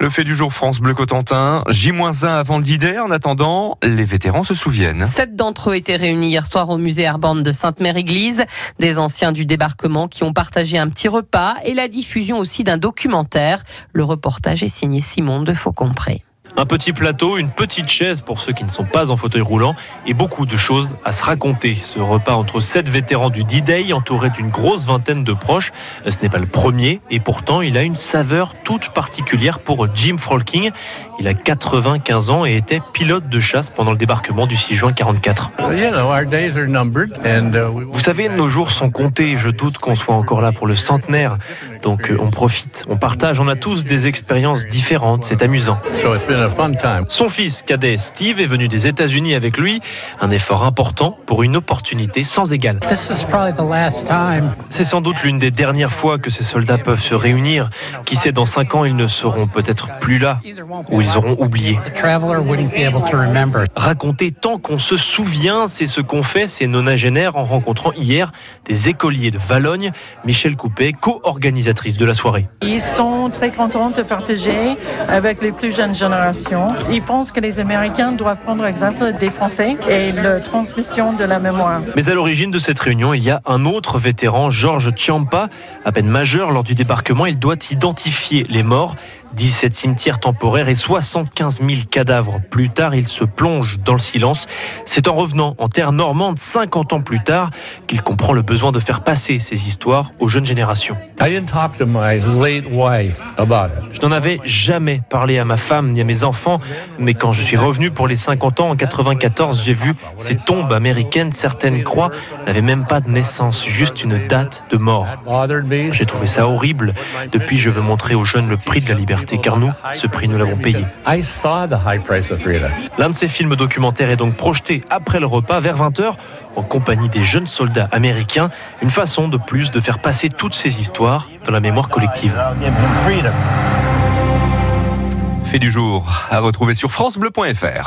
Le fait du jour France Bleu Cotentin, J-1 avant le d En attendant, les vétérans se souviennent. Sept d'entre eux étaient réunis hier soir au musée Airborne de Sainte-Mère-Église. Des anciens du débarquement qui ont partagé un petit repas et la diffusion aussi d'un documentaire. Le reportage est signé Simon de Faucompré. Un petit plateau, une petite chaise pour ceux qui ne sont pas en fauteuil roulant et beaucoup de choses à se raconter. Ce repas entre sept vétérans du D-Day entouré d'une grosse vingtaine de proches. Ce n'est pas le premier et pourtant il a une saveur toute particulière pour Jim Frolking. Il a 95 ans et était pilote de chasse pendant le débarquement du 6 juin 44. Uh, Vous savez, nos jours sont comptés. Je doute qu'on soit encore là pour le centenaire. Donc euh, on profite, on partage, on a tous des expériences différentes. C'est amusant. Son fils cadet Steve est venu des États-Unis avec lui, un effort important pour une opportunité sans égale. C'est sans doute l'une des dernières fois que ces soldats peuvent se réunir. Qui sait, dans cinq ans, ils ne seront peut-être plus là, ou ils auront oublié. Raconter tant qu'on se souvient, c'est ce qu'ont fait ces nonagénaires en rencontrant hier des écoliers de Valogne, Michel Coupé, co-organisatrice de la soirée. Ils sont très contents de partager avec les plus jeunes générations ils pensent que les Américains doivent prendre exemple des Français et la transmission de la mémoire. Mais à l'origine de cette réunion, il y a un autre vétéran, Georges Ciampa, à peine majeur lors du débarquement. Il doit identifier les morts 17 cimetières temporaires et 75 000 cadavres. Plus tard, il se plonge dans le silence. C'est en revenant en terre normande 50 ans plus tard qu'il comprend le besoin de faire passer ces histoires aux jeunes générations. Je n'en avais jamais parlé à ma femme ni à mes enfants, mais quand je suis revenu pour les 50 ans en 94, j'ai vu ces tombes américaines. Certaines croix n'avaient même pas de naissance, juste une date de mort. J'ai trouvé ça horrible. Depuis, je veux montrer aux jeunes le prix de la liberté car nous, ce prix, nous l'avons payé. L'un de ces films documentaires est donc projeté après le repas vers 20h en compagnie des jeunes soldats américains, une façon de plus de faire passer toutes ces histoires dans la mémoire collective. Fait du jour à retrouver sur francebleu.fr.